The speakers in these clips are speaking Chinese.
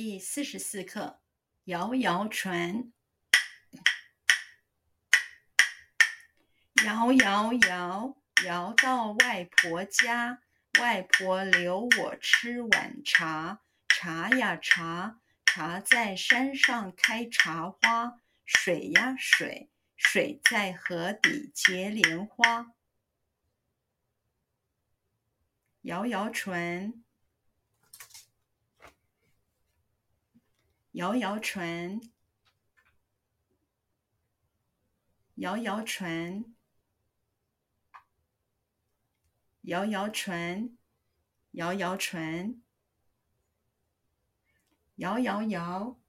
第四十四课，摇摇船，摇摇摇，摇到外婆家，外婆留我吃晚茶，茶呀茶，茶在山上开茶花，水呀水，水在河底结莲花。摇摇船。摇摇船，摇摇船，摇摇船，摇摇船，摇摇摇，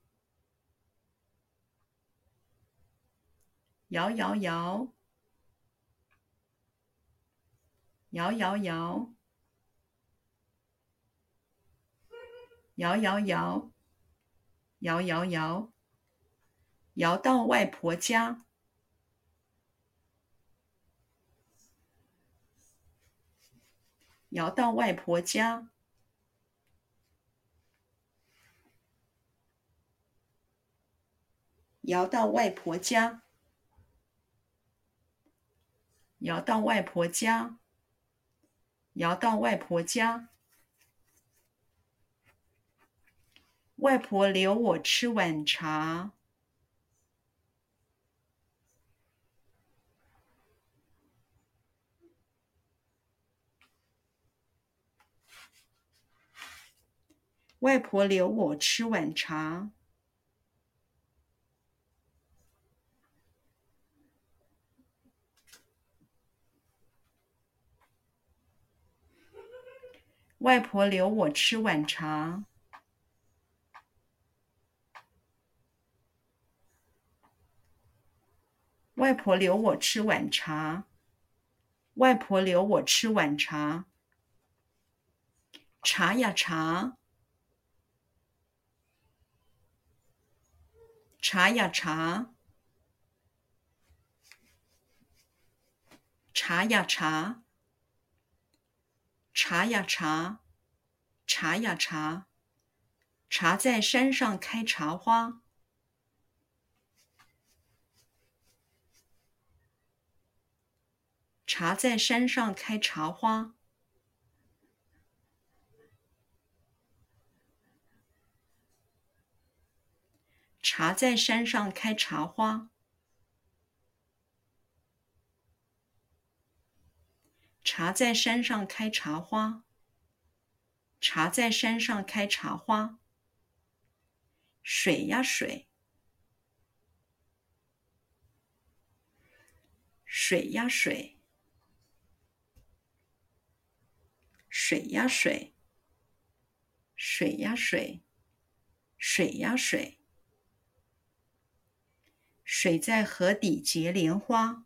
摇摇摇，摇摇摇，摇摇摇。摇摇摇，摇到外婆家。摇到外婆家。摇到外婆家。摇到外婆家。摇到外婆家。外婆留我吃晚茶。外婆留我吃晚茶。外婆留我吃晚茶。外婆留我吃晚茶。外婆留我吃晚茶。茶呀茶，茶呀茶，茶呀茶，茶呀茶，茶呀茶，茶在山上开茶花。茶在山上开茶花。茶在山上开茶花。茶在山上开茶花。茶在山上开茶花。水呀水。水呀水。水呀水，水呀水，水呀水，水在河底结莲花。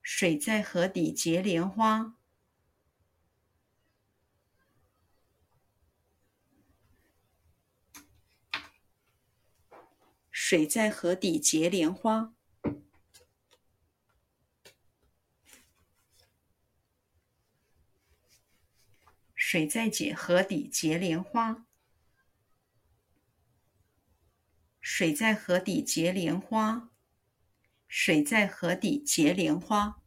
水在河底结莲花。水在河底结莲花。水在解河底结莲花，水在河底结莲花，水在河底结莲花。